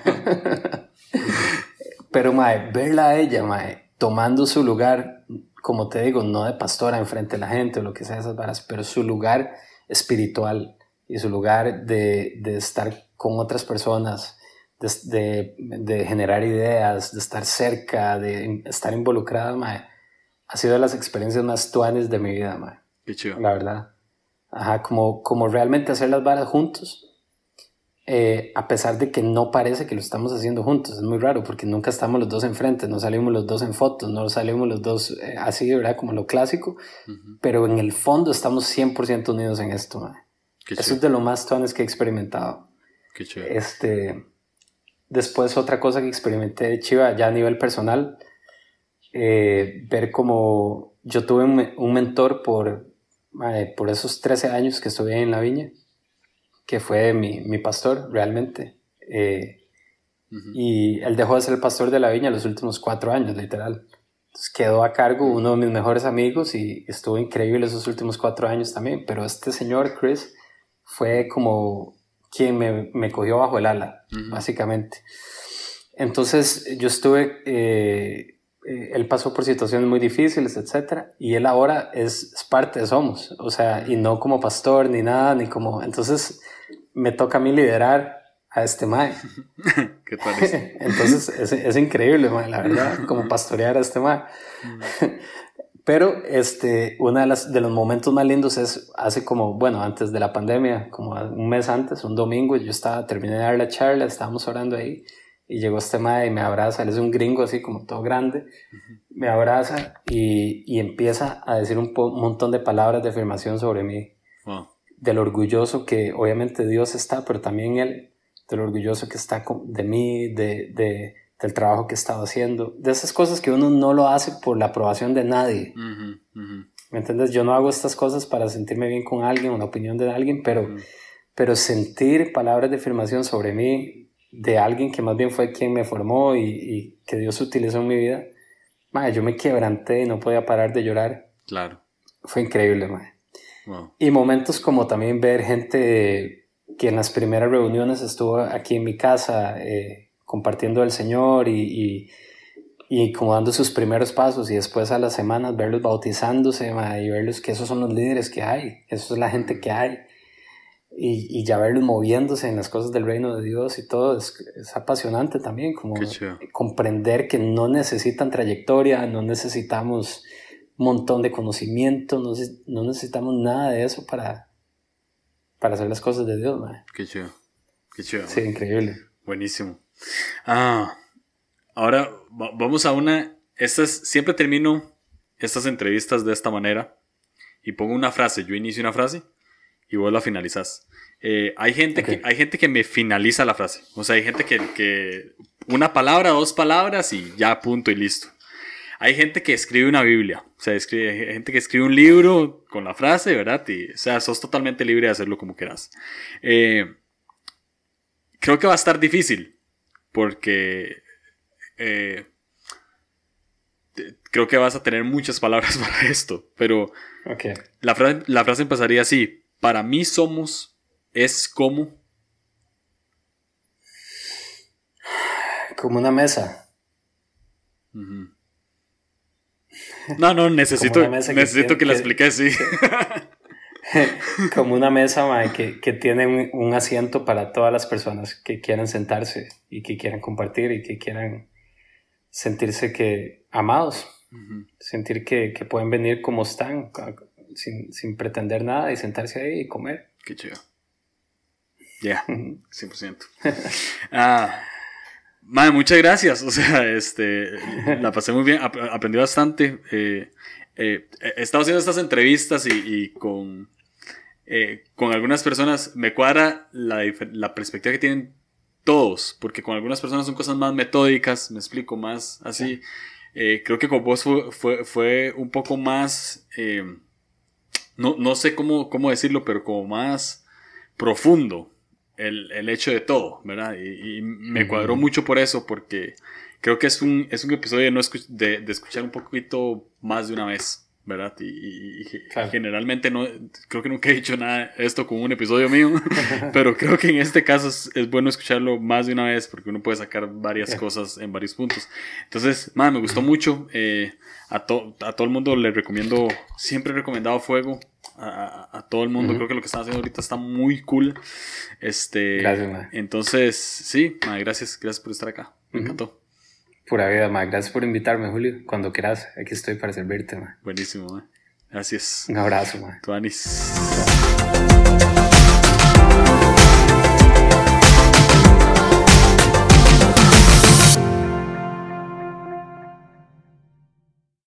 Pero, mae, verla a ella, mae, tomando su lugar, como te digo, no de pastora enfrente de la gente o lo que sea esas varas, pero su lugar espiritual y su lugar de, de estar con otras personas, de, de, de generar ideas, de estar cerca, de estar involucrada, mae, ha sido de las experiencias más tuanes de mi vida, mae Qué chido. la verdad. Ajá, como, como realmente hacer las varas juntos, eh, a pesar de que no parece que lo estamos haciendo juntos. Es muy raro porque nunca estamos los dos enfrente, no salimos los dos en fotos, no salimos los dos eh, así, ¿verdad? Como lo clásico, Ujú. pero en el fondo estamos 100% unidos en esto. Qué Eso es de lo más tones que he experimentado. Qué chido. Este, después otra cosa que experimenté Chiva ya a nivel personal, eh, ver como yo tuve un, un mentor por, eh, por esos 13 años que estuve en la viña, que fue mi, mi pastor realmente. Eh, Ujú. y él dejó de ser el pastor de la viña los últimos cuatro años, literal. Entonces quedó a cargo uno de mis mejores amigos y estuvo increíble esos últimos cuatro años también. Pero este señor, Chris, fue como quien me, me cogió bajo el ala, Ujú. básicamente. Entonces yo estuve, eh, eh, él pasó por situaciones muy difíciles, etcétera, y él ahora es, es parte de Somos, o sea, y no como pastor ni nada, ni como, entonces me toca a mí liderar a este mae. ¿Qué tal es? Entonces es, es increíble, mae, la verdad, como pastorear a este mae. Pero este, uno de, las, de los momentos más lindos es hace como, bueno, antes de la pandemia, como un mes antes, un domingo, yo estaba, terminé de dar la charla, estábamos orando ahí, y llegó este mae y me abraza, él es un gringo así como todo grande, me abraza y, y empieza a decir un, montón de palabras de afirmación sobre mí, del orgulloso que obviamente Dios está, pero también él, del orgulloso que está de mí, de, de, del trabajo que he estado haciendo, de esas cosas que uno no lo hace por la aprobación de nadie. ¿Me entiendes? Yo no hago estas cosas para sentirme bien con alguien la opinión de alguien, pero, pero sentir palabras de afirmación sobre mí de alguien que más bien fue quien me formó y, que Dios utilizó en mi vida, yo me quebranté y no podía parar de llorar. Claro. Fue increíble, Y momentos como también ver gente que en las primeras reuniones estuvo aquí en mi casa eh, compartiendo el Señor y y como dando sus primeros pasos y después a las semanas verlos bautizándose y verlos que esos son los líderes que hay, eso es la gente que hay y, y ya verlos moviéndose en las cosas del reino de Dios y todo es, es apasionante también como comprender que no necesitan trayectoria, no necesitamos un montón de conocimiento, no, no necesitamos nada de eso para, para hacer las cosas de Dios. Man. Qué chido, qué chido. Sí, increíble. Buenísimo. Ah, Ahora vamos a una. Estas, siempre termino estas entrevistas de esta manera y pongo una frase. Yo inicio una frase y vos la finalizas. Eh, hay, gente que, hay gente que me finaliza la frase. O sea, hay gente que, que una palabra, dos palabras y ya punto y listo. Hay gente que escribe una Biblia. O sea, escribe, hay gente que escribe un libro con la frase, ¿verdad? Y, o sea, sos totalmente libre de hacerlo como quieras. Eh, creo que va a estar difícil porque eh, creo que vas a tener muchas palabras para esto, pero la, frase, la frase empezaría así. Para mí somos es como... Como una mesa. No, no, necesito, necesito que, la expliques, sí. como una mesa que, que, tiene un, asiento para todas las personas que quieran sentarse y que quieran compartir y que quieran sentirse que amados, sentir que, que, pueden venir como están, sin, sin, pretender nada y sentarse ahí y comer. Qué chido. Ya, 100%. ah, madre, muchas gracias. O sea, este, la pasé muy bien, aprendí bastante. Eh, eh, he estado haciendo estas entrevistas y, y con, eh, con algunas personas me cuadra la, la perspectiva que tienen todos, porque con algunas personas son cosas más metódicas, me explico más así. Eh, creo que con vos fue, fue, un poco más, eh, no, no, sé cómo, cómo decirlo, pero como más profundo el, el hecho de todo, ¿verdad? Y, me cuadró mucho por eso, porque creo que es un, es un episodio de, no de, de escuchar un poquito más de una vez. ¿verdad? Y, generalmente no, creo que nunca he dicho nada esto con un episodio mío, pero creo que en este caso es, bueno escucharlo más de una vez porque uno puede sacar varias cosas en varios puntos. Entonces, man, me gustó mucho. Eh, a, a todo el mundo le recomiendo, siempre he recomendado Fuego. A, a todo el mundo, creo que lo que están haciendo ahorita está muy cool. Este, gracias, Entonces, sí, gracias, gracias por estar acá. Me encantó. Pura vida, ma. Gracias por invitarme, Julio. Cuando quieras, aquí estoy para servirte, ma. Buenísimo, ma. Gracias. Un abrazo, ma. Tuanis.